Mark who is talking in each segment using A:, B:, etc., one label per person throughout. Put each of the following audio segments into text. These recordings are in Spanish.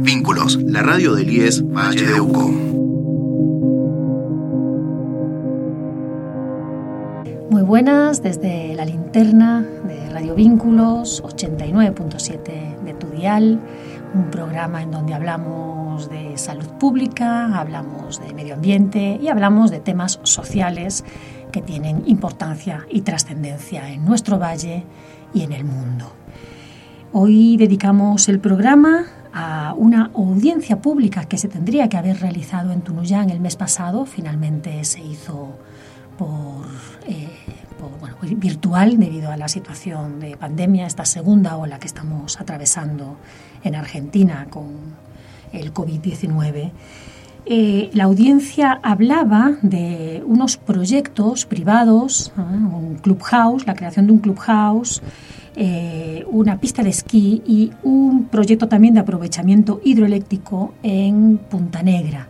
A: Vínculos, la radio del IES Valle de Uco.
B: Muy buenas desde la linterna de Radio Vínculos 89.7 de Tudial, un programa en donde hablamos de salud pública, hablamos de medio ambiente y hablamos de temas sociales que tienen importancia y trascendencia en nuestro valle y en el mundo. Hoy dedicamos el programa a una audiencia pública que se tendría que haber realizado en Tunuyán el mes pasado. Finalmente se hizo por, eh, virtual debido a la situación de pandemia, esta segunda ola que estamos atravesando en Argentina con el COVID-19. Eh, la audiencia hablaba de unos proyectos privados, un clubhouse, la creación de un clubhouse, eh, una pista de esquí y un proyecto también de aprovechamiento hidroeléctrico en Punta Negra.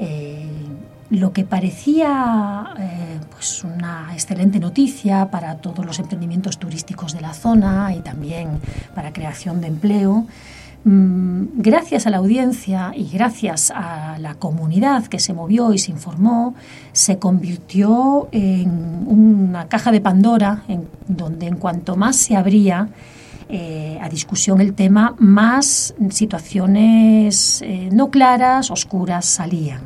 B: Eh, lo que parecía eh, pues una excelente noticia para todos los emprendimientos turísticos de la zona y también para creación de empleo, gracias a la audiencia y gracias a la comunidad que se movió y se informó, se convirtió en una caja de Pandora, en donde en cuanto más se abría eh, a discusión el tema, más situaciones eh, no claras, oscuras salían.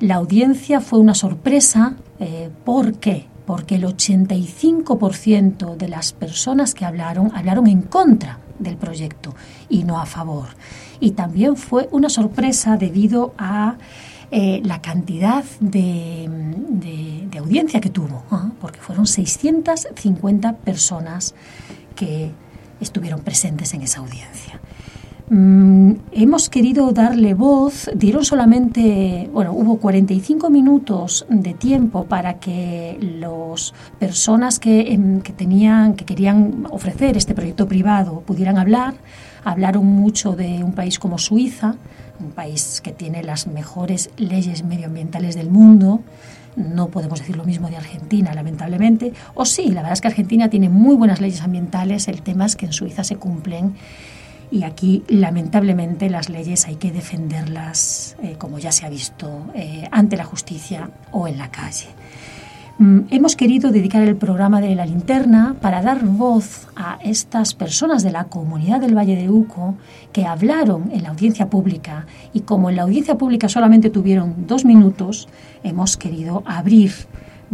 B: La audiencia fue una sorpresa. Eh, ¿Por qué? Porque el 85% de las personas que hablaron hablaron en contra del proyecto y no a favor. Y también fue una sorpresa debido a eh, la cantidad de, audiencia que tuvo, porque fueron 650 personas que estuvieron presentes en esa audiencia. Mm, hemos querido darle voz, dieron solamente, bueno, hubo 45 minutos de tiempo para que las personas que, em, que, tenían, que querían ofrecer este proyecto privado pudieran hablar. Hablaron mucho de un país como Suiza, un país que tiene las mejores leyes medioambientales del mundo. No podemos decir lo mismo de Argentina, lamentablemente. O sí, la verdad es que Argentina tiene muy buenas leyes ambientales. El tema es que en Suiza se cumplen y aquí lamentablemente las leyes hay que defenderlas, eh, como ya se ha visto, eh, ante la justicia o en la calle. Mm, hemos querido dedicar el programa de la linterna para dar voz a estas personas de la comunidad del Valle de Uco que hablaron en la audiencia pública y como en la audiencia pública solamente tuvieron dos minutos, hemos querido abrir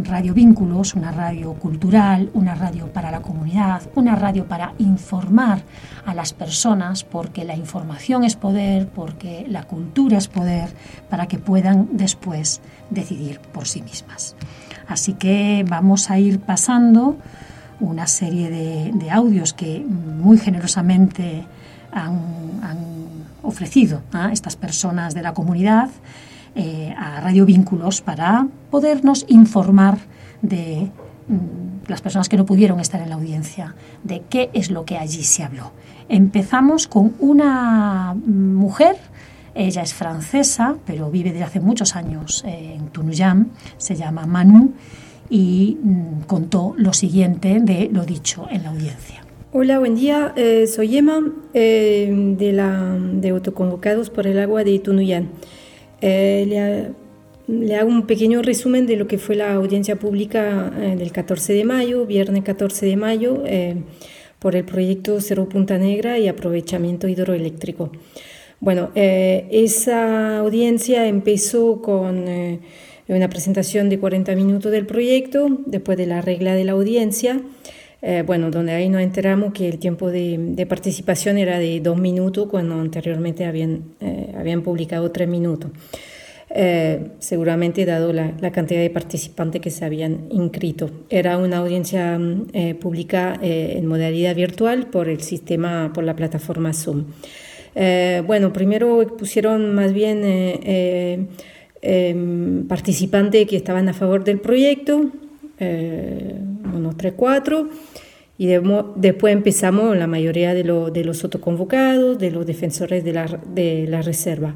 B: Radio Vínculos, una radio cultural, una radio para la comunidad, una radio para informar a las personas, porque la información es poder, porque la cultura es poder, para que puedan después decidir por sí mismas. Así que vamos a ir pasando una serie de, audios que muy generosamente han, ofrecido a estas personas de la comunidad eh, a Radio Vínculos para podernos informar de mm, las personas que no pudieron estar en la audiencia, de qué es lo que allí se habló. Empezamos con una mujer, ella es francesa, pero vive desde hace muchos años eh, en Tunuyán, se llama Manu, y mm, contó lo siguiente de lo dicho en la audiencia.
C: Hola, buen día. Eh, soy Emma de, de Autoconvocados por el Agua de Tunuyán. Eh, le, hago un pequeño resumen de lo que fue la audiencia pública eh, del 14 de mayo, viernes 14 de mayo, eh, por el proyecto Cerro Punta Negra y aprovechamiento hidroeléctrico. Bueno, esa audiencia empezó con una presentación de 40 minutos del proyecto, después de la regla de la audiencia. Bueno, donde ahí nos enteramos que el tiempo de, participación era de dos minutos cuando anteriormente habían, habían publicado tres minutos. Eh, seguramente dado la, cantidad de participantes que se habían inscrito. Era una audiencia mm, eh, pública eh, en modalidad virtual por el sistema, por la plataforma Zoom. bueno, primero pusieron más bien em, participantes que estaban a favor del proyecto, unos 3, 4. Y después empezamos la mayoría de, de, los autoconvocados, de los defensores de la, de la reserva.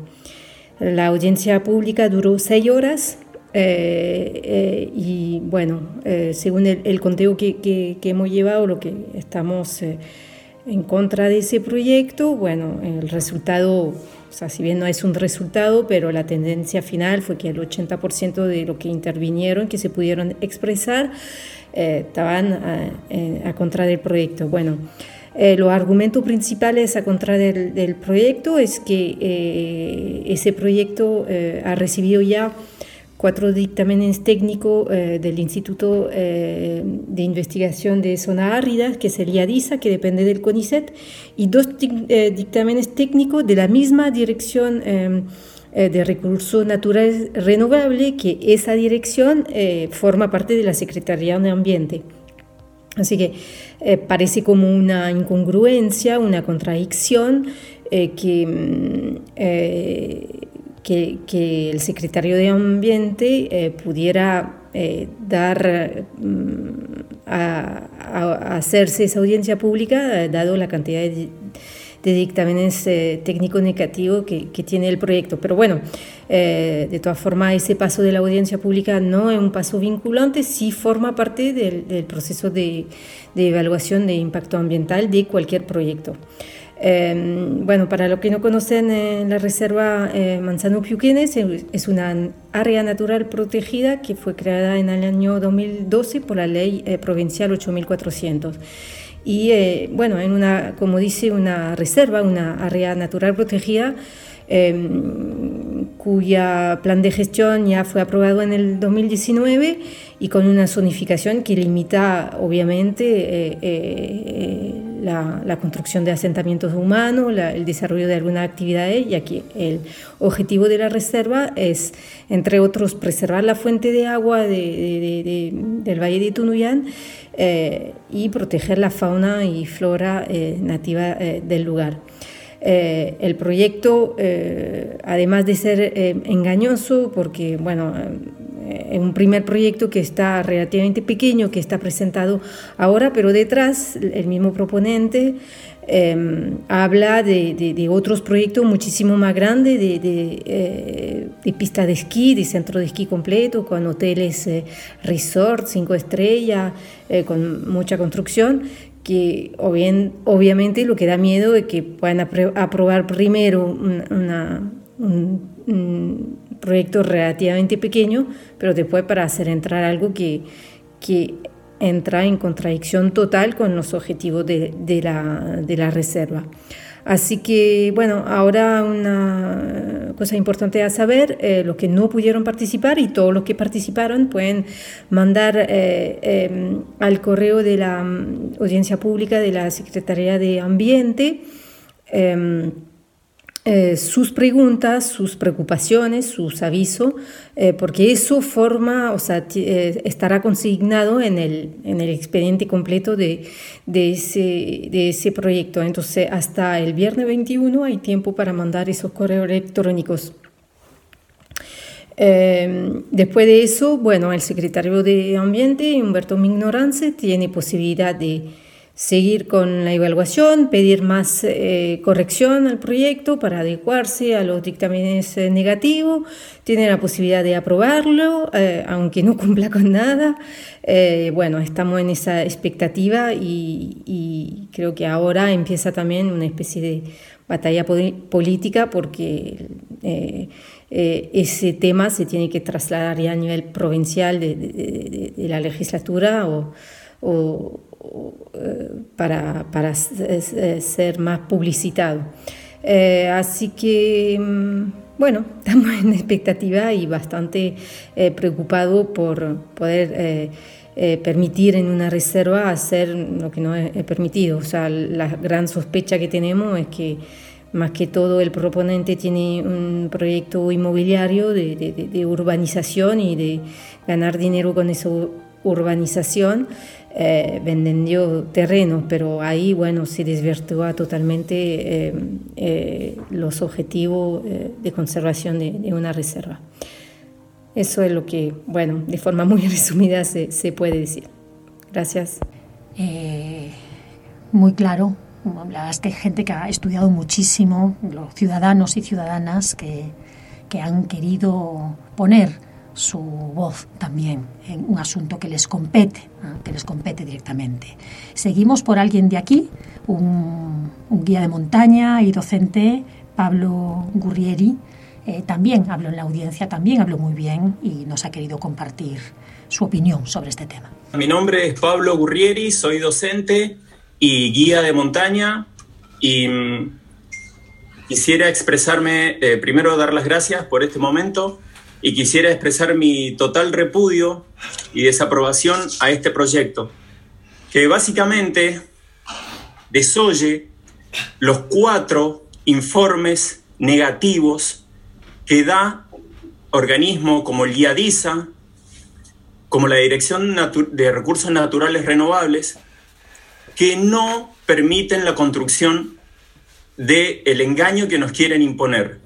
C: La audiencia pública duró seis horas eh, eh, y bueno, eh, según el, conteo que, hemos llevado, lo que estamos en contra de ese proyecto. Bueno, el resultado, o sea, si bien no es un resultado, pero la tendencia final fue que el 80% de lo que intervinieron, que se pudieron expresar, eh, estaban a, contra del proyecto. Bueno, eh, los argumentos principales a contra del, proyecto es que eh, ese proyecto ha recibido ya cuatro dictámenes técnicos eh, del Instituto eh, de Investigación de Zona Árida, que es el IADISA, que depende del CONICET, y dos eh, dictámenes técnicos de la misma dirección de recursos naturales renovables, que esa dirección forma parte de la Secretaría de Ambiente. Así que parece como una incongruencia, una contradicción que mm, que, el secretario de Ambiente eh, pudiera eh, dar mm, a, hacerse esa audiencia pública, eh, dado la cantidad de, dictámenes técnicos negativos que, tiene el proyecto. Pero bueno, de todas formas, ese paso de la audiencia pública no es un paso vinculante, sí forma parte del, proceso de, de evaluación de impacto ambiental de cualquier proyecto. Em, bueno, para los que no conocen, eh, la reserva eh, Manzano Piuquenes es una área natural protegida que fue creada en el año 2012 por la ley eh, provincial 8400. Y bueno, en una, como dice, una reserva, una área natural protegida, em, cuya plan de gestión ya fue aprobado en el 2019 y con una zonificación que limita obviamente la, construcción de asentamientos humanos, el desarrollo de alguna actividad, ya que el objetivo de la reserva es, entre otros, preservar la fuente de agua del Valle de Tunuyán eh, y proteger la fauna y flora eh, nativa eh, del lugar. El proyecto, además de ser engañoso, porque bueno, es un primer proyecto que está relativamente pequeño, que está presentado ahora, pero detrás el mismo proponente habla de, otros proyectos muchísimo más grandes, de, de, eh, de, pista de esquí, de centro de esquí completo, con hoteles eh, resort, cinco estrellas, eh, con mucha construcción, que obviamente lo que da miedo es que puedan aprobar primero una, un, proyecto relativamente pequeño, pero después para hacer entrar algo que, entra en contradicción total con los objetivos de la reserva. Así que, bueno, ahora una cosa importante a saber, eh, los que no pudieron participar y todos los que participaron pueden mandar eh, em, al correo de la mm, audiencia pública de la Secretaría de Ambiente. Eh, sus preguntas, sus preocupaciones, sus avisos, eh, porque eso forma, o sea, eh, estará consignado en el, en el expediente completo de, de, ese, de ese proyecto. Entonces, hasta el viernes 21 hay tiempo para mandar esos correos electrónicos. después de eso, bueno, el secretario de Ambiente, Humberto Mignorance, tiene posibilidad de seguir con la evaluación, pedir más eh, corrección al proyecto para adecuarse a los dictámenes eh, negativos, tiene la posibilidad de aprobarlo, eh, aunque no cumpla con nada. bueno, estamos en esa expectativa y, creo que ahora empieza también una especie de batalla política porque ese tema se tiene que trasladar ya a nivel provincial de, la legislatura o, eh, para, para ser más publicitado. Eh, así que, mm, bueno, estamos en expectativa y bastante eh, preocupados por poder permitir en una reserva hacer lo que no es, permitido. O sea, la gran sospecha que tenemos es que más que todo el proponente tiene un proyecto inmobiliario de, de urbanización y de ganar dinero con esa urbanización eh, vendiendo terrenos, pero ahí, bueno, se desvirtúa totalmente eh, eh, los objetivos de conservación de, una reserva. Eso es lo que, bueno, de forma muy resumida se, se puede decir. Gracias.
B: muy claro. Hablabas que hay gente que ha estudiado muchísimo, los ciudadanos y ciudadanas que, que han querido poner su voz también en un asunto que les compete, que les compete directamente. Seguimos por alguien de aquí, un, guía de montaña y docente, Pablo Gurrieri. Eh, también habló en la audiencia, también habló muy bien y nos ha querido compartir su opinión sobre este tema.
D: Mi nombre es Pablo Gurrieri, soy docente y guía de montaña y mm, quisiera expresarme, eh, primero dar las gracias por este momento y quisiera expresar mi total repudio y desaprobación a este proyecto, que básicamente desoye los cuatro informes negativos que da organismo como el IADISA, como la Dirección de Recursos Naturales Renovables, que no permiten la construcción del el engaño que nos quieren imponer.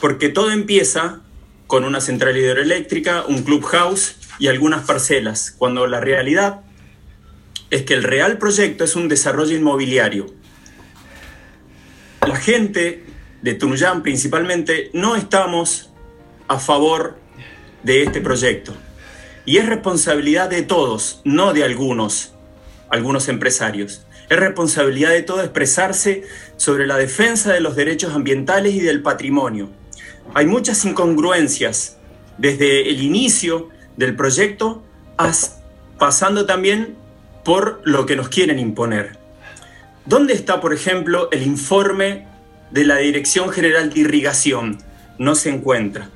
D: Porque todo empieza con una central hidroeléctrica, un clubhouse y algunas parcelas, cuando la realidad es que el real proyecto es un desarrollo inmobiliario. La gente de Tunuyán principalmente no estamos a favor de este proyecto. Y es responsabilidad de todos, no de algunos, algunos empresarios. Es responsabilidad de todos expresarse sobre la defensa de los derechos ambientales y del patrimonio hay muchas incongruencias desde el inicio del proyecto pasando también por lo que nos quieren imponer. ¿Dónde está, por ejemplo, el informe de la Dirección General de Irrigación? No se encuentra.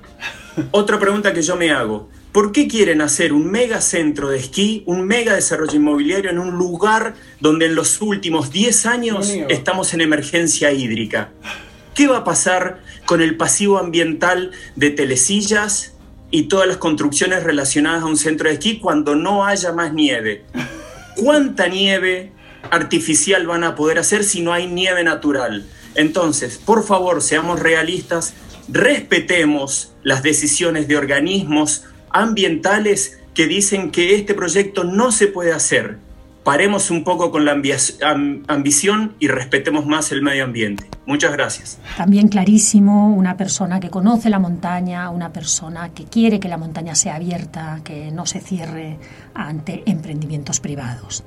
D: Otra pregunta que yo me hago, ¿por qué quieren hacer un mega centro de esquí, un mega desarrollo inmobiliario en un lugar donde en los últimos 10 años estamos en emergencia hídrica? ¿Qué va a pasar con el pasivo ambiental de telesillas y todas las construcciones relacionadas a un centro de esquí cuando no haya más nieve? ¿Cuánta nieve artificial van a poder hacer si no hay nieve natural? Entonces, por favor, seamos realistas, respetemos las decisiones de organismos ambientales que dicen que este proyecto no se puede hacer paremos un poco con la ambición y respetemos más el medio ambiente. Muchas gracias.
B: También clarísimo, una persona que conoce la montaña, una persona que quiere que la montaña sea abierta, que no se cierre ante emprendimientos privados.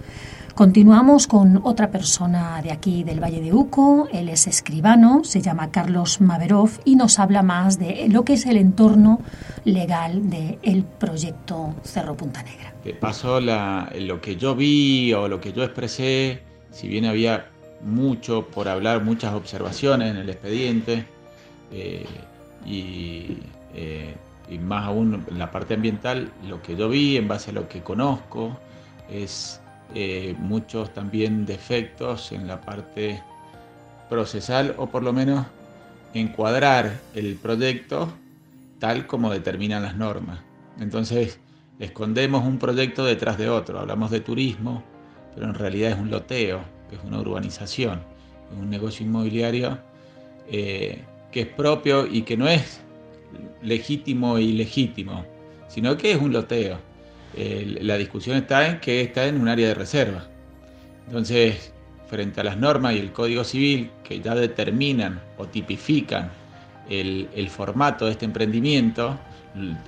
B: Continuamos con otra persona de aquí del Valle de Uco, él es escribano, se llama Carlos Maverov y nos habla más de lo que es el entorno legal del proyecto Cerro Punta Negra.
E: Pasó lo que yo vi o lo que yo expresé, si bien había mucho por hablar, muchas observaciones en el expediente eh, eh, y, más aún en la parte ambiental, lo que yo vi en base a lo que conozco es eh, muchos también defectos en la parte procesal o por lo menos encuadrar el proyecto tal como determinan las normas. Entonces, escondemos un proyecto detrás de otro. Hablamos de turismo, pero en realidad es un loteo, es una urbanización, es un negocio inmobiliario eh, que es propio y que no es legítimo e ilegítimo, sino que es un loteo. La discusión está en que está en un área de reserva. Entonces, frente a las normas y el Código Civil que ya determinan o tipifican el, formato de este emprendimiento,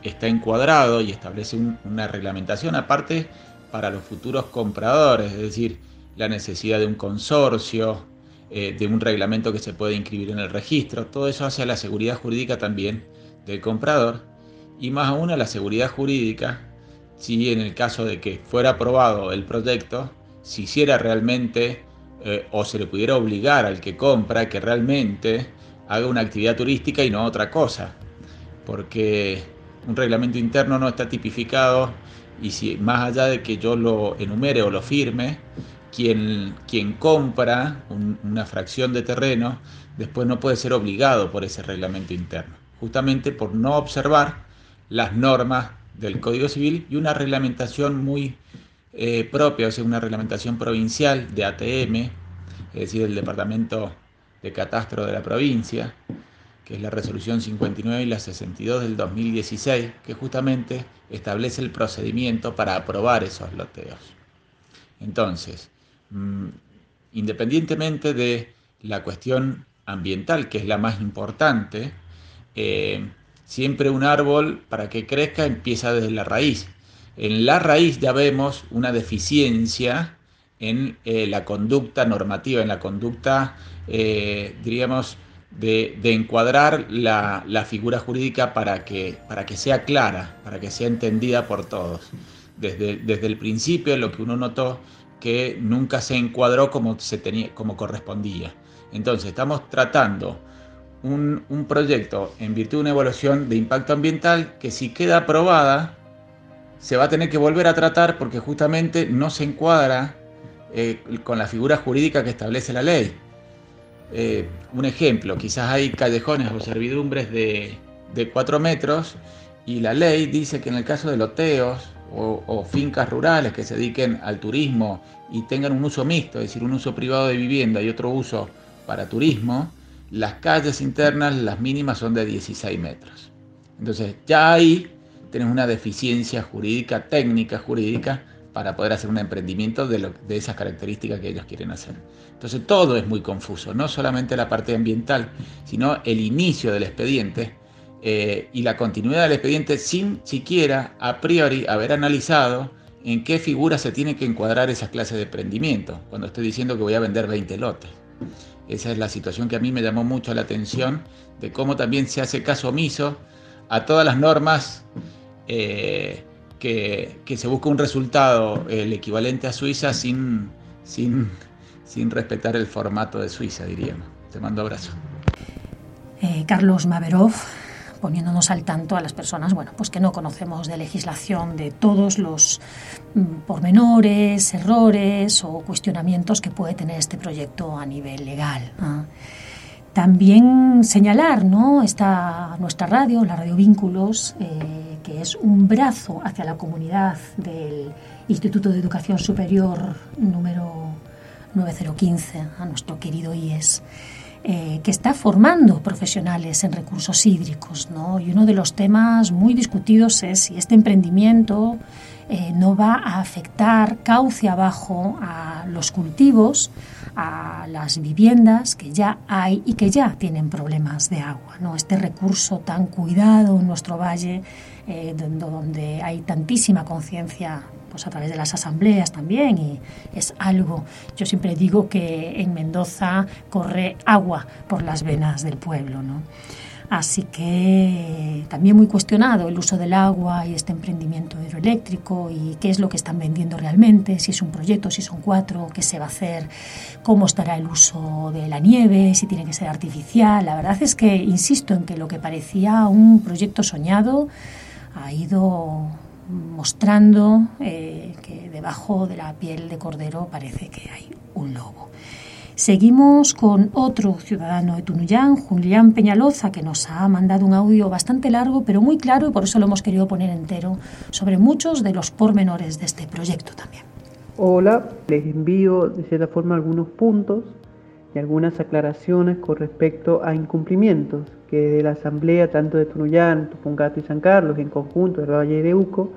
E: está encuadrado y establece una reglamentación aparte para los futuros compradores, es decir, la necesidad de un consorcio, eh, de un reglamento que se puede inscribir en el registro, todo eso hace a la seguridad jurídica también del comprador y más aún a la seguridad jurídica si en el caso de que fuera aprobado el proyecto, se hiciera realmente eh, o se le pudiera obligar al que compra que realmente haga una actividad turística y no otra cosa, porque un reglamento interno no está tipificado y si más allá de que yo lo enumere o lo firme, quien, quien compra una fracción de terreno después no puede ser obligado por ese reglamento interno, justamente por no observar las normas del Código Civil y una reglamentación muy eh, propia, o sea, una reglamentación provincial de ATM, es decir, el Departamento de Catastro de la provincia, que es la resolución 59 y la 62 del 2016, que justamente establece el procedimiento para aprobar esos loteos. Entonces, mm, independientemente de la cuestión ambiental, que es la más importante, eh, siempre un árbol para que crezca empieza desde la raíz. En la raíz ya vemos una deficiencia en eh, la conducta normativa, en la conducta, eh, diríamos, de, encuadrar la, figura jurídica para que, para que sea clara, para que sea entendida por todos. Desde, desde el principio lo que uno notó que nunca se encuadró como, se tenía, como correspondía. Entonces estamos tratando un, proyecto en virtud de una evaluación de impacto ambiental que si queda aprobada se va a tener que volver a tratar porque justamente no se encuadra eh, con la figura jurídica que establece la ley. Eh, un ejemplo, quizás hay callejones o servidumbres de, de 4 metros y la ley dice que en el caso de loteos o, fincas rurales que se dediquen al turismo y tengan un uso mixto, es decir, un uso privado de vivienda y otro uso para turismo, las calles internas, las mínimas son de 16 metros. Entonces, ya ahí tenés una deficiencia jurídica, técnica jurídica, para poder hacer un emprendimiento de, de, esas características que ellos quieren hacer. Entonces todo es muy confuso, no solamente la parte ambiental, sino el inicio del expediente eh, y la continuidad del expediente sin siquiera a priori haber analizado en qué figura se tiene que encuadrar esas clases de emprendimiento, cuando estoy diciendo que voy a vender 20 lotes. Esa es la situación que a mí me llamó mucho la atención de cómo también se hace caso omiso a todas las normas eh, que, se busca un resultado el equivalente a Suiza sin, sin, sin respetar el formato de Suiza, diríamos. Te mando abrazo.
B: Eh, Carlos Maverov, poniéndonos al tanto a las personas bueno, pues que no conocemos de legislación de todos los mm, pormenores, errores o cuestionamientos que puede tener este proyecto a nivel legal. También señalar ¿no? Esta, nuestra radio, la Radio Vínculos, eh, que es un brazo hacia la comunidad del Instituto de Educación Superior número 9015, a nuestro querido IES. Eh, que está formando profesionales en recursos hídricos. ¿no? Y uno de los temas muy discutidos es si este emprendimiento eh, no va a afectar cauce abajo a los cultivos, a las viviendas que ya hay y que ya tienen problemas de agua. ¿no? Este recurso tan cuidado en nuestro valle, eh, donde hay tantísima conciencia pues a través de las asambleas también y es algo, yo siempre digo que en Mendoza corre agua por las venas del pueblo. ¿no? Así que también muy cuestionado el uso del agua y este emprendimiento hidroeléctrico y qué es lo que están vendiendo realmente, si es un proyecto, si son cuatro, qué se va a hacer, cómo estará el uso de la nieve, si tiene que ser artificial. La verdad es que insisto en que lo que parecía un proyecto soñado ha ido mostrando eh, que debajo de la piel de cordero parece que hay un lobo. Seguimos con otro ciudadano de Tunuyán, Julián Peñaloza, que nos ha mandado un audio bastante largo, pero muy claro, y por eso lo hemos querido poner entero, sobre muchos de los pormenores de este proyecto también.
F: Hola, les envío de cierta forma algunos puntos y algunas aclaraciones con respecto a incumplimientos que de la Asamblea, tanto de Tunuyán, Tupungato y San Carlos, en conjunto del Valle de Uco,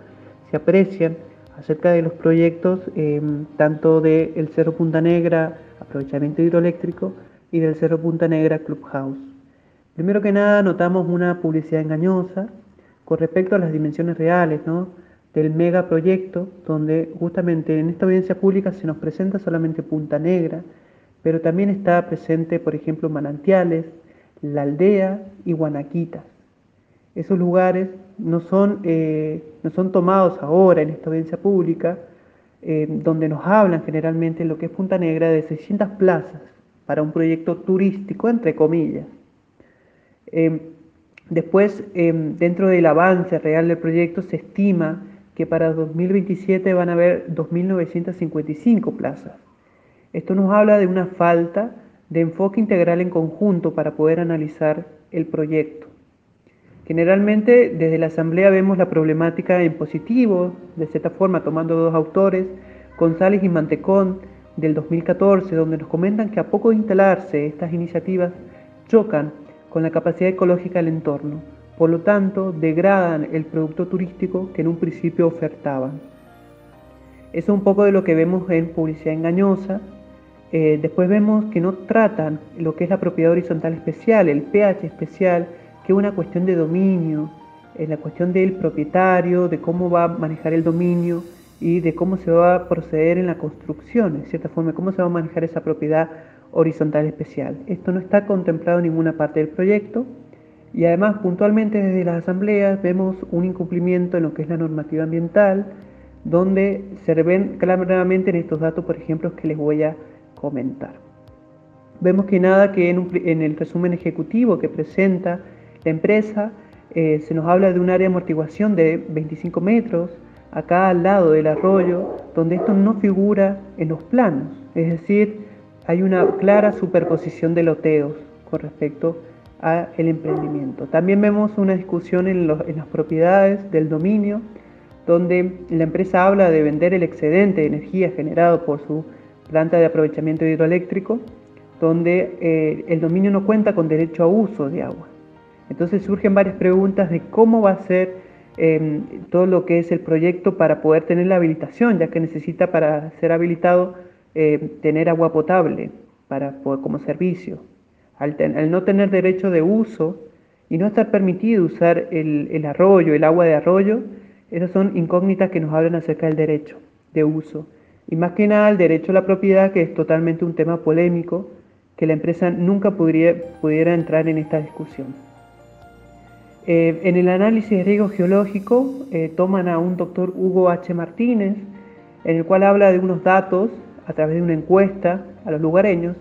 F: se aprecian acerca de los proyectos eh, tanto del Cerro Punta Negra, aprovechamiento hidroeléctrico, y del Cerro Punta Negra Clubhouse. Primero que nada, notamos una publicidad engañosa con respecto a las dimensiones reales ¿no? del megaproyecto, donde justamente en esta audiencia pública se nos presenta solamente Punta Negra, pero también está presente, por ejemplo, Manantiales, La Aldea y Guanaquitas. Esos lugares no son, eh, no son tomados ahora en esta audiencia pública, eh, donde nos hablan generalmente lo que es Punta Negra de 600 plazas para un proyecto turístico, entre comillas. Em, después, dentro del avance real del proyecto, se estima que para 2027 van a haber 2.955 plazas. Esto nos habla de una falta de enfoque integral en conjunto para poder analizar el proyecto. Generalmente desde la Asamblea vemos la problemática en positivo, de cierta forma tomando dos autores, González y Mantecón, del 2014, donde nos comentan que a poco de instalarse estas iniciativas chocan con la capacidad ecológica del entorno, por lo tanto degradan el producto turístico que en un principio ofertaban. Es un poco de lo que vemos en publicidad engañosa. Eh, después vemos que no tratan lo que es la propiedad horizontal especial, el pH especial, que es una cuestión de dominio, es la cuestión del propietario, de cómo va a manejar el dominio y de cómo se va a proceder en la construcción, en cierta forma, cómo se va a manejar esa propiedad horizontal especial. Esto no está contemplado en ninguna parte del proyecto y además puntualmente desde las asambleas vemos un incumplimiento en lo que es la normativa ambiental, donde se ven claramente en estos datos, por ejemplo, que les voy a comentar. Vemos que nada que en, el resumen ejecutivo que presenta la empresa eh, se nos habla de un área de amortiguación de 25 metros, acá al lado del arroyo, donde esto no figura en los planos, es decir, hay una clara superposición de loteos con respecto al emprendimiento. También vemos una discusión en, en las propiedades del dominio, donde la empresa habla de vender el excedente de energía generado por su planta de aprovechamiento hidroeléctrico, donde eh, el dominio no cuenta con derecho a uso de agua. Entonces surgen varias preguntas de cómo va a ser em, todo lo que es el proyecto para poder tener la habilitación, ya que necesita para ser habilitado eh, tener agua potable para como servicio. Al, no tener derecho de uso y no estar permitido usar el, el arroyo, el agua de arroyo, esas son incógnitas que nos hablan acerca del derecho de uso. Y más que nada el derecho a la propiedad, que es totalmente un tema polémico, que la empresa nunca pudiera entrar en esta discusión. Eh, en el análisis de riesgo geológico eh, toman a un doctor Hugo H. Martínez, en el cual habla de unos datos a través de una encuesta a los lugareños,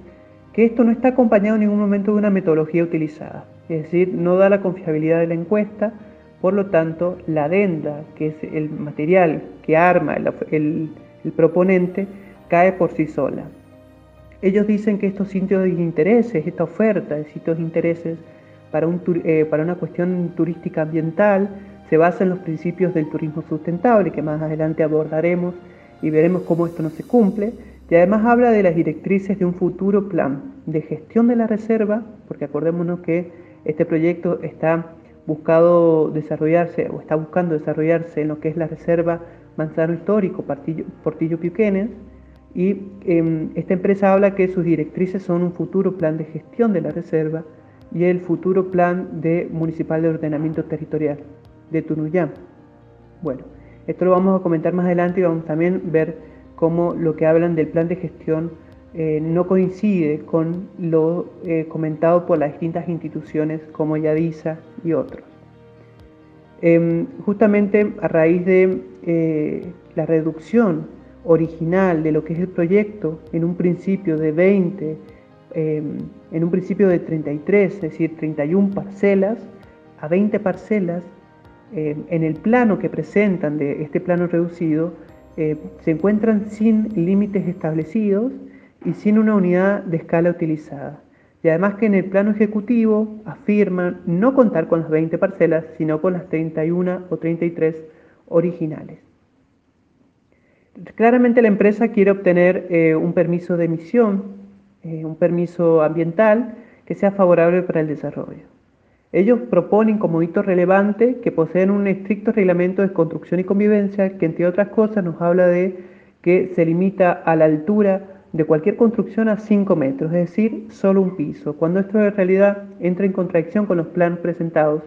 F: que esto no está acompañado en ningún momento de una metodología utilizada. Es decir, no da la confiabilidad de la encuesta, por lo tanto, la adenda, que es el material que arma el, proponente, cae por sí sola. Ellos dicen que estos sitios de intereses, esta oferta de sitios de intereses para, eh, para una cuestión turística ambiental, se basa en los principios del turismo sustentable, que más adelante abordaremos y veremos cómo esto no se cumple, y además habla de las directrices de un futuro plan de gestión de la reserva, porque acordémonos que este proyecto está buscado desarrollarse o está buscando desarrollarse en lo que es la reserva Manzano Histórico Portillo, Portillo Piuquenes y em, esta empresa habla que sus directrices son un futuro plan de gestión de la reserva y el futuro plan de municipal de ordenamiento territorial de Tunuyán. Bueno, esto lo vamos a comentar más adelante y vamos también a ver cómo lo que hablan del plan de gestión eh, no coincide con lo eh, comentado por las distintas instituciones como Yadisa y otros. Em, justamente a raíz de eh, la reducción original de lo que es el proyecto en un principio de 20, em, en un principio de 33, es decir, 31 parcelas, a 20 parcelas, em, en el plano que presentan de este plano reducido, se encuentran sin límites establecidos y sin una unidad de escala utilizada. Y además que en el plano ejecutivo afirman no contar con las 20 parcelas, sino con las 31 o 33 originales. Claramente la empresa quiere obtener eh, un permiso de emisión, eh, un permiso ambiental que sea favorable para el desarrollo. Ellos proponen como hito relevante que poseen un estricto reglamento de construcción y convivencia que entre otras cosas nos habla de que se limita a la altura de cualquier construcción a 5 metros, es decir, solo un piso, cuando esto en realidad entra en contradicción con los planos presentados,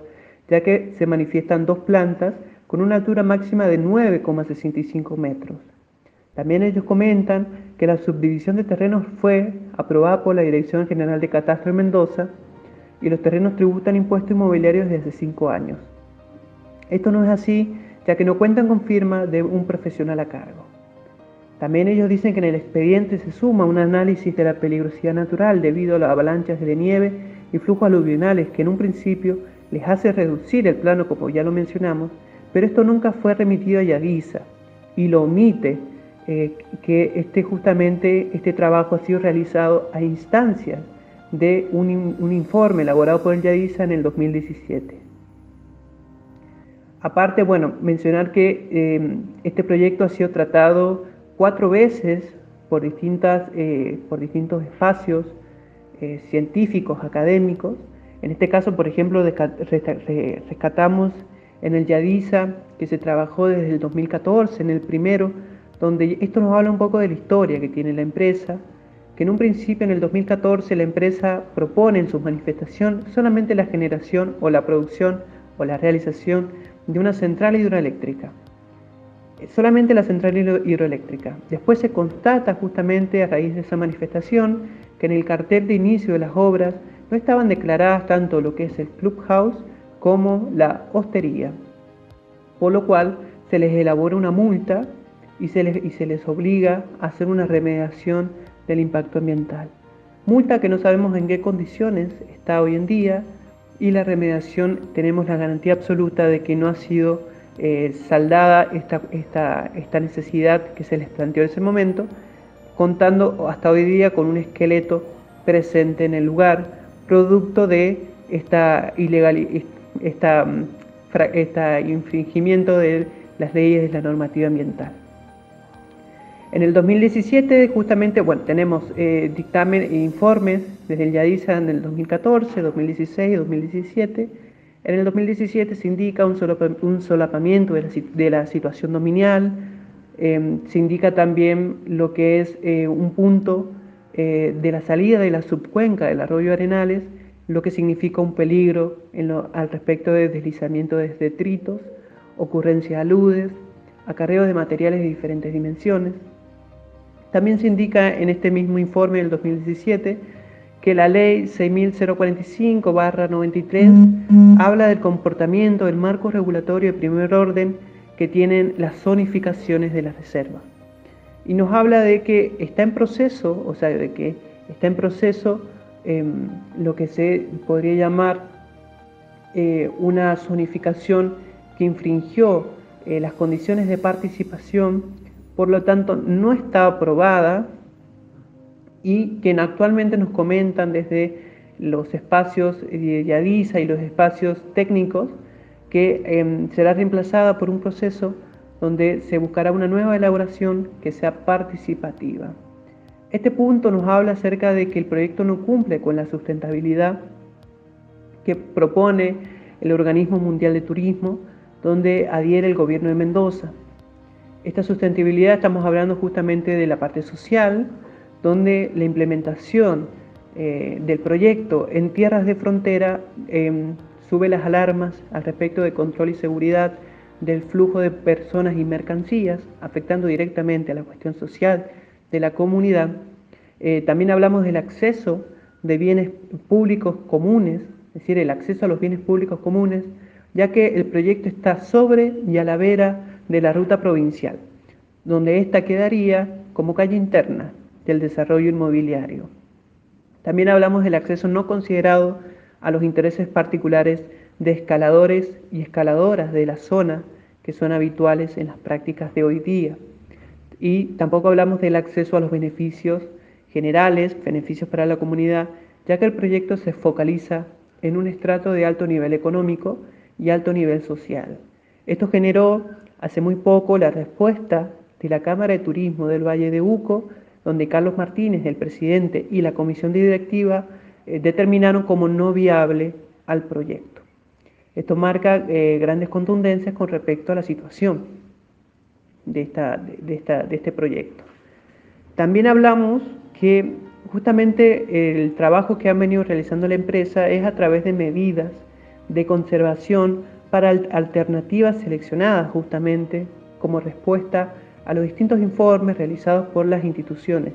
F: ya que se manifiestan dos plantas con una altura máxima de 9,65 metros. También ellos comentan que la subdivisión de terrenos fue aprobada por la Dirección General de Catastro de Mendoza y los terrenos tributan impuestos inmobiliarios desde hace 5 años. Esto no es así, ya que no cuentan con firma de un profesional a cargo. También ellos dicen que en el expediente se suma un análisis de la peligrosidad natural debido a las avalanchas de nieve y flujos aluvionales que en un principio les hace reducir el plano como ya lo mencionamos, pero esto nunca fue remitido a Yavisa y lo omite eh, que este, justamente este trabajo ha sido realizado a instancias de un, informe elaborado por el Yavisa en el 2017. Aparte, bueno, mencionar que eh, este proyecto ha sido tratado cuatro veces por, distintas, eh, por distintos espacios eh, científicos, académicos. En este caso, por ejemplo, rescatamos en el Yadisa, que se trabajó desde el 2014, en el primero, donde esto nos habla un poco de la historia que tiene la empresa, que en un principio en el 2014 la empresa propone en su manifestación solamente la generación o la producción o la realización de una central hidroeléctrica. Solamente la central hidroeléctrica. Después se constata justamente a raíz de esa manifestación que en el cartel de inicio de las obras no estaban declaradas tanto lo que es el clubhouse como la hostería, por lo cual se les elabora una multa y se les, y se les obliga a hacer una remediación del impacto ambiental. Multa que no sabemos en qué condiciones está hoy en día y la remediación tenemos la garantía absoluta de que no ha sido eh, saldada esta, esta, esta necesidad que se les planteó en ese momento, contando hasta hoy día con un esqueleto presente en el lugar, producto de esta ilegal, esta, mm, esta infringimiento de las leyes de la normativa ambiental. En el 2017, justamente, bueno, tenemos eh, dictamen e informes desde el YADISA en el 2014, 2016 y 2017. En el 2017 se indica un, solapamiento de la, situación dominial, em, se indica también lo que es eh, un punto eh, de la salida de la subcuenca del arroyo Arenales, lo que significa un peligro al respecto de deslizamiento de detritos, ocurrencia de aludes, acarreo de materiales de diferentes dimensiones. También se indica en este mismo informe del 2017 que la ley 6045-93 habla del comportamiento del marco regulatorio de primer orden que tienen las zonificaciones de la reserva. Y nos habla de que está en proceso, o sea, de que está en proceso em, lo que se podría llamar eh, una zonificación que infringió eh, las condiciones de participación por lo tanto no está aprobada y que actualmente nos comentan desde los espacios de Yadisa y los espacios técnicos que em, será reemplazada por un proceso donde se buscará una nueva elaboración que sea participativa. Este punto nos habla acerca de que el proyecto no cumple con la sustentabilidad que propone el Organismo Mundial de Turismo, donde adhiere el gobierno de Mendoza. Esta sustentabilidad estamos hablando justamente de la parte social, donde la implementación eh, del proyecto en tierras de frontera em, sube las alarmas al respecto de control y seguridad del flujo de personas y mercancías, afectando directamente a la cuestión social de la comunidad. Eh, también hablamos del acceso de bienes públicos comunes, es decir, el acceso a los bienes públicos comunes, ya que el proyecto está sobre y a la vera de la ruta provincial, donde ésta quedaría como calle interna del desarrollo inmobiliario. También hablamos del acceso no considerado a los intereses particulares de escaladores y escaladoras de la zona que son habituales en las prácticas de hoy día. Y tampoco hablamos del acceso a los beneficios generales, beneficios para la comunidad, ya que el proyecto se focaliza en un estrato de alto nivel económico y alto nivel social. Esto generó hace muy poco la respuesta de la Cámara de Turismo del Valle de Uco, donde Carlos Martínez, el presidente, y la comisión de directiva eh, determinaron como no viable al proyecto. Esto marca eh, grandes contundencias con respecto a la situación de, esta, de este proyecto. También hablamos que justamente el trabajo que han venido realizando la empresa es a través de medidas de conservación para alternativas seleccionadas justamente como respuesta a los distintos informes realizados por las instituciones.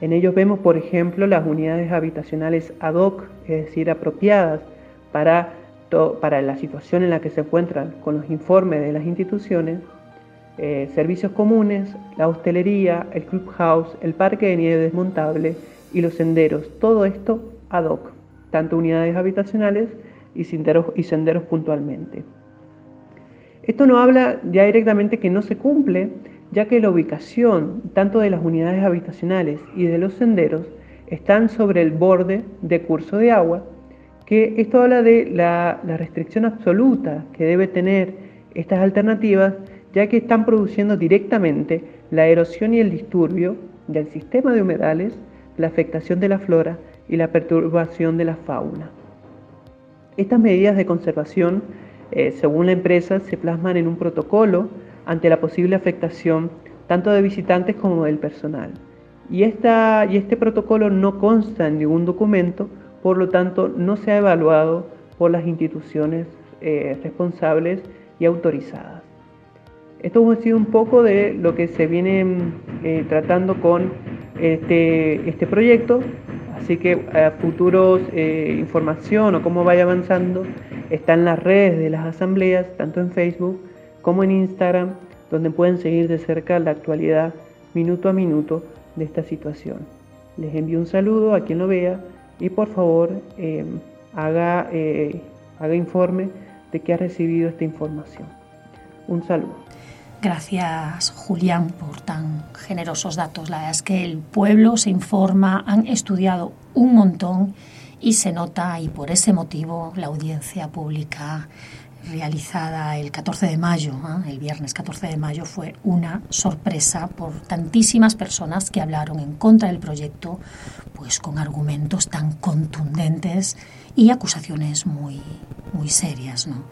F: En ellos vemos, por ejemplo, las unidades habitacionales ad hoc, es decir, apropiadas para, la situación en la que se encuentran con los informes de las instituciones, eh, servicios comunes, la hostelería, el clubhouse, el parque de nieve desmontable y los senderos, todo esto ad hoc, tanto unidades habitacionales y senderos puntualmente. Esto no habla ya directamente que no se cumple, ya que la ubicación tanto de las unidades habitacionales y de los senderos están sobre el borde de curso de agua, que esto habla de la, la restricción absoluta que debe tener estas alternativas, ya que están produciendo directamente la erosión y el disturbio del sistema de humedales, la afectación de la flora y la perturbación de la fauna. Estas medidas de conservación, eh, según la empresa, se plasman en un protocolo ante la posible afectación tanto de visitantes como del personal. Y, esta, y este protocolo no consta en ningún documento, por lo tanto no se ha evaluado por las instituciones eh, responsables y autorizadas. Esto ha sido un poco de lo que se viene eh, tratando con este, este proyecto, así que a futuros eh, información o cómo vaya avanzando está en las redes de las asambleas, tanto en Facebook como en Instagram, donde pueden seguir de cerca la actualidad minuto a minuto de esta situación. Les envío un saludo a quien lo vea y por favor eh, haga, haga informe de que ha recibido esta información. Un saludo.
B: Gracias, Julián, por tan generosos datos. La verdad es que el pueblo se informa, han estudiado un montón y se nota, y por ese motivo, la audiencia pública realizada el 14 de mayo, ¿eh? el viernes 14 de mayo, fue una sorpresa por tantísimas personas que hablaron en contra del proyecto, pues con argumentos tan contundentes y acusaciones muy, muy serias. ¿no?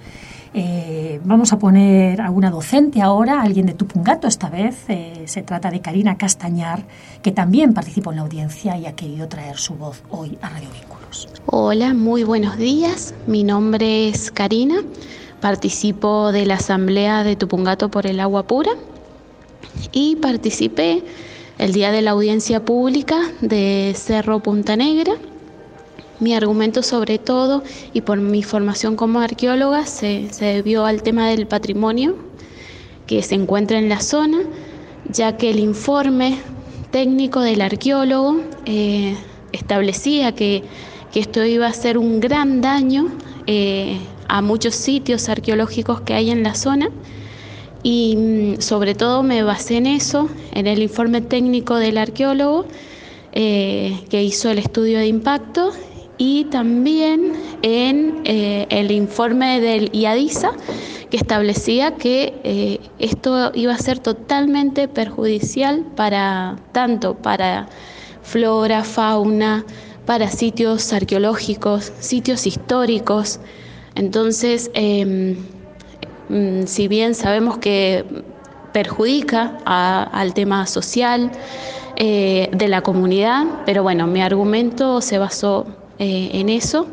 B: Eh, vamos a poner a una docente ahora, alguien de Tupungato esta vez. Eh, se trata de Karina Castañar, que también participó en la audiencia y ha querido traer su voz hoy a Radio Vínculos.
G: Hola, muy buenos días. Mi nombre es Karina. Participo de la Asamblea de Tupungato por el Agua Pura y participé el día de la audiencia pública de Cerro Punta Negra mi argumento sobre todo, y por mi formación como arqueóloga, se, debió al tema del patrimonio que se encuentra en la zona, ya que el informe técnico del arqueólogo eh, establecía que, esto iba a ser un gran daño eh, a muchos sitios arqueológicos que hay en la zona. Y mm, sobre todo me basé en eso, en el informe técnico del arqueólogo eh, que hizo el estudio de impacto y también en eh, el informe del IADISA que establecía que eh, esto iba a ser totalmente perjudicial para tanto para flora, fauna, para sitios arqueológicos, sitios históricos. Entonces, em, mm, si bien sabemos que perjudica al tema social eh, de la comunidad, pero bueno, mi argumento se basó eh, en eso.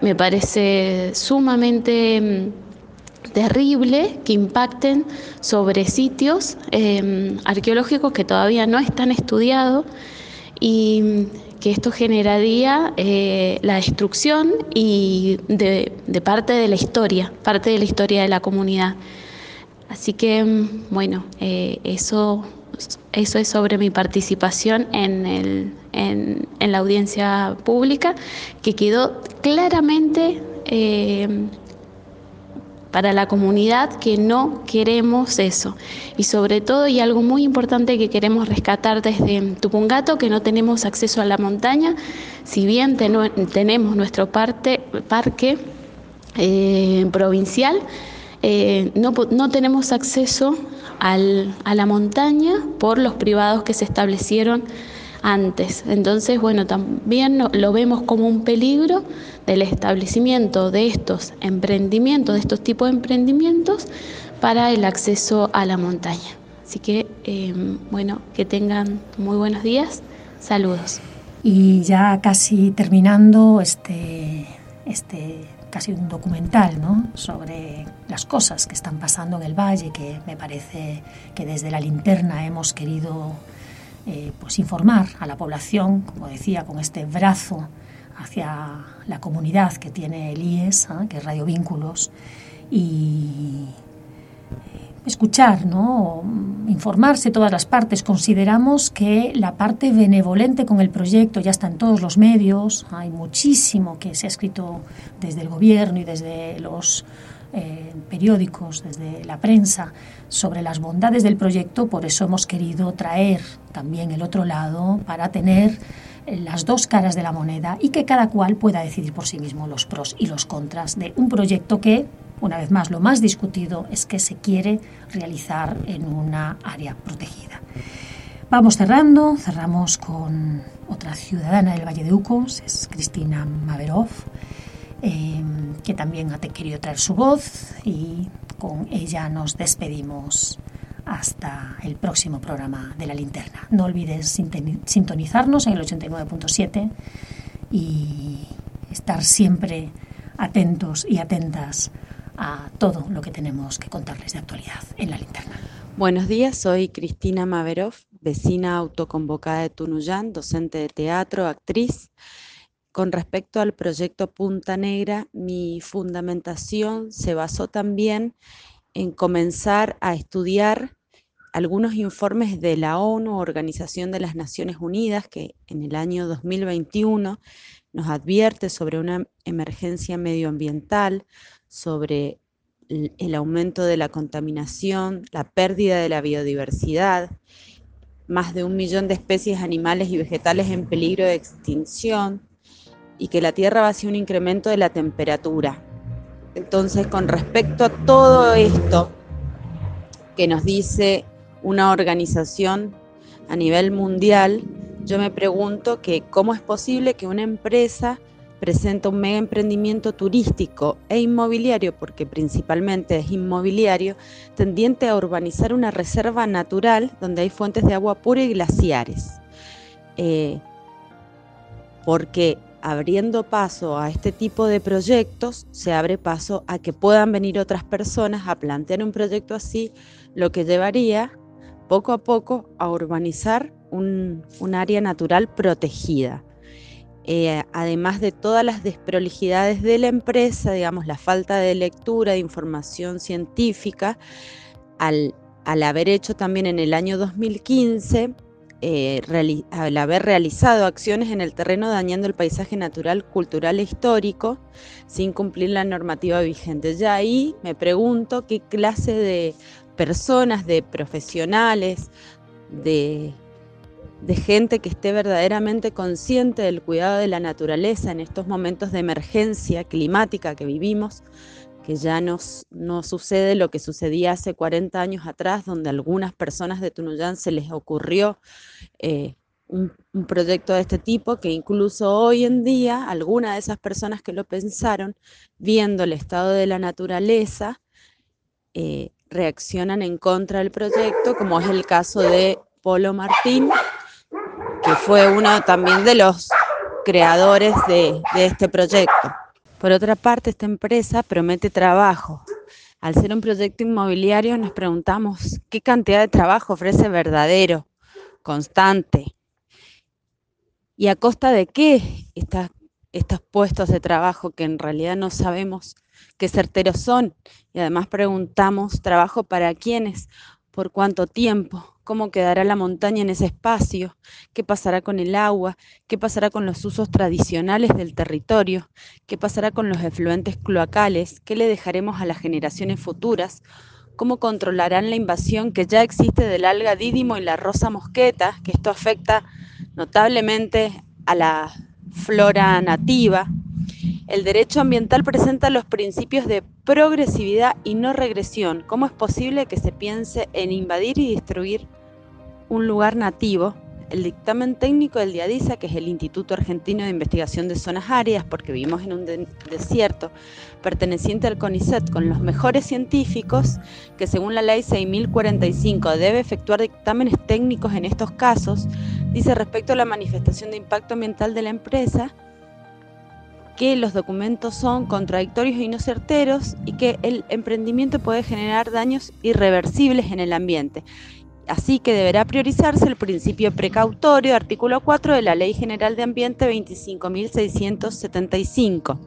G: Me parece sumamente mm, terrible que impacten sobre sitios em, arqueológicos que todavía no están estudiados y mm, que esto generaría eh, la destrucción y de, parte de la historia, parte de la historia de la comunidad. Así que, mm, bueno, eh, eso eso es sobre mi participación en, la audiencia pública, que quedó claramente eh, para la comunidad que no queremos eso. Y sobre todo, y algo muy importante que queremos rescatar desde Tupungato, que no tenemos acceso a la montaña, si bien tenemos nuestro parque eh, provincial, eh, no, no, tenemos acceso a la montaña por los privados que se establecieron antes. Entonces, bueno, también lo vemos como un peligro del establecimiento de estos emprendimientos, de estos tipos de emprendimientos para el acceso a la montaña. Así que, em, bueno, que tengan muy buenos días. Saludos.
B: Y ya casi terminando este, este casi un documental ¿no? sobre las cosas que están pasando en el valle, que me parece que desde la linterna hemos querido eh, pues informar a la población, como decía, con este brazo hacia la comunidad que tiene el IES, que es Radio Vínculos, y escuchar, ¿no? informarse todas las partes. Consideramos que la parte benevolente con el proyecto ya está en todos los medios, hay muchísimo que se ha escrito desde el gobierno y desde los eh, periódicos, desde la prensa, sobre las bondades del proyecto, por eso hemos querido traer también el otro lado para tener eh, las dos caras de la moneda y que cada cual pueda decidir por sí mismo los pros y los contras de un proyecto que una vez más, lo más discutido es que se quiere realizar en una área protegida. Vamos cerrando, cerramos con otra ciudadana del Valle de Ucos, es Cristina Maverov, em, que también ha querido traer su voz y con ella nos despedimos hasta el próximo programa de la linterna. No olvides sintonizarnos en el 89.7 y estar siempre atentos y atentas a todo lo que tenemos que contarles de actualidad en la linterna.
H: Buenos días, soy Cristina Maverov, vecina autoconvocada de Tunuyán, docente de teatro, actriz. Con respecto al proyecto Punta Negra, mi fundamentación se basó también en comenzar a estudiar algunos informes de la ONU, Organización de las Naciones Unidas, que en el año 2021 nos advierte sobre una emergencia medioambiental, sobre el aumento de la contaminación, la pérdida de la biodiversidad, más de un millón de especies animales y vegetales en peligro de extinción y que la Tierra va hacia un incremento de la temperatura. Entonces, con respecto a todo esto que nos dice una organización a nivel mundial, yo me pregunto que cómo es posible que una empresa presente un mega emprendimiento turístico e inmobiliario, porque principalmente es inmobiliario, tendiente a urbanizar una reserva natural donde hay fuentes de agua pura y glaciares. Eh, porque abriendo paso a este tipo de proyectos, se abre paso a que puedan venir otras personas a plantear un proyecto así, lo que llevaría poco a poco a urbanizar un, área natural protegida. Eh, además de todas las desprolijidades de la empresa, digamos, la falta de lectura, de información científica, al, al haber hecho también en el año 2015 eh, al haber realizado acciones en el terreno dañando el paisaje natural, cultural e histórico sin cumplir la normativa vigente. Ya ahí me pregunto qué clase de personas, de profesionales, de, de gente que esté verdaderamente consciente del cuidado de la naturaleza en estos momentos de emergencia climática que vivimos, que ya no sucede lo que sucedía hace 40 años atrás, donde a algunas personas de Tunuyán se les ocurrió eh, un, proyecto de este tipo, que incluso hoy en día algunas de esas personas que lo pensaron, viendo el estado de la naturaleza, eh, reaccionan en contra del proyecto, como es el caso de Polo Martín, que fue uno también de los creadores de este proyecto. Por otra parte, esta empresa promete trabajo. Al ser un proyecto inmobiliario nos preguntamos qué cantidad de trabajo ofrece verdadero, constante, y a costa de qué estos puestos de trabajo que en realidad no sabemos qué certeros son. Y además preguntamos trabajo para quiénes, por cuánto tiempo, cómo quedará la montaña en ese espacio, qué pasará con el agua, qué pasará con los usos tradicionales del territorio, qué pasará con los efluentes cloacales, qué le dejaremos a las generaciones futuras, cómo controlarán la invasión que ya existe del alga dídimo y la rosa mosqueta, que esto afecta notablemente a la flora nativa, el derecho ambiental presenta los principios de progresividad y no regresión. ¿Cómo es posible que se piense en invadir y destruir un lugar nativo? El dictamen técnico del DIADISA, que es el Instituto Argentino de Investigación de Zonas Áridas, porque vivimos en un desierto, perteneciente al CONICET, con los mejores científicos, que según la ley 6045 debe efectuar dictámenes técnicos en estos casos, dice respecto a la manifestación de impacto ambiental de la empresa, que los documentos son contradictorios y no certeros y que el emprendimiento puede generar daños irreversibles en el ambiente. Así que deberá priorizarse el principio precautorio, artículo 4 de la Ley General de Ambiente 25.675,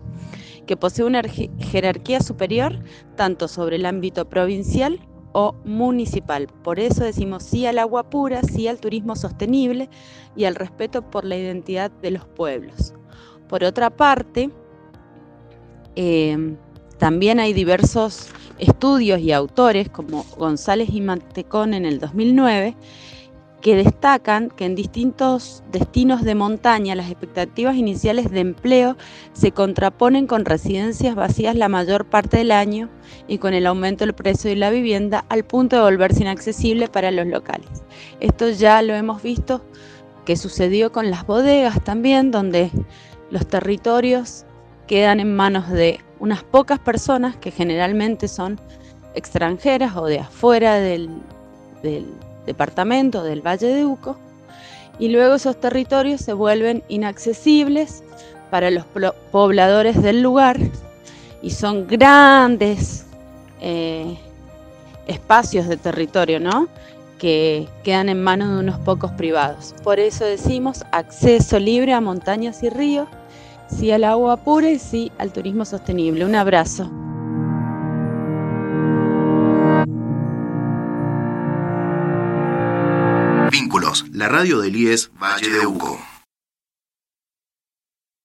H: que posee una jerarquía superior tanto sobre el ámbito provincial o municipal. Por eso decimos sí al agua pura, sí al turismo sostenible y al respeto por la identidad de los pueblos. Por otra parte, eh, también hay diversos estudios y autores, como González y Mantecón en el 2009, que destacan que en distintos destinos de montaña las expectativas iniciales de empleo se contraponen con residencias vacías la mayor parte del año y con el aumento del precio de la vivienda al punto de volverse inaccesible para los locales. Esto ya lo hemos visto que sucedió con las bodegas también, donde los territorios quedan en manos de unas pocas personas que generalmente son extranjeras o de afuera del, departamento del Valle de Uco y luego esos territorios se vuelven inaccesibles para los pobladores del lugar y son grandes eh, espacios de territorio, ¿no? que quedan en manos de unos pocos privados. Por eso decimos acceso libre a montañas y ríos, sí al agua pura y sí al turismo sostenible. Un abrazo.
A: Vínculos, la radio del IES Valle de Uco.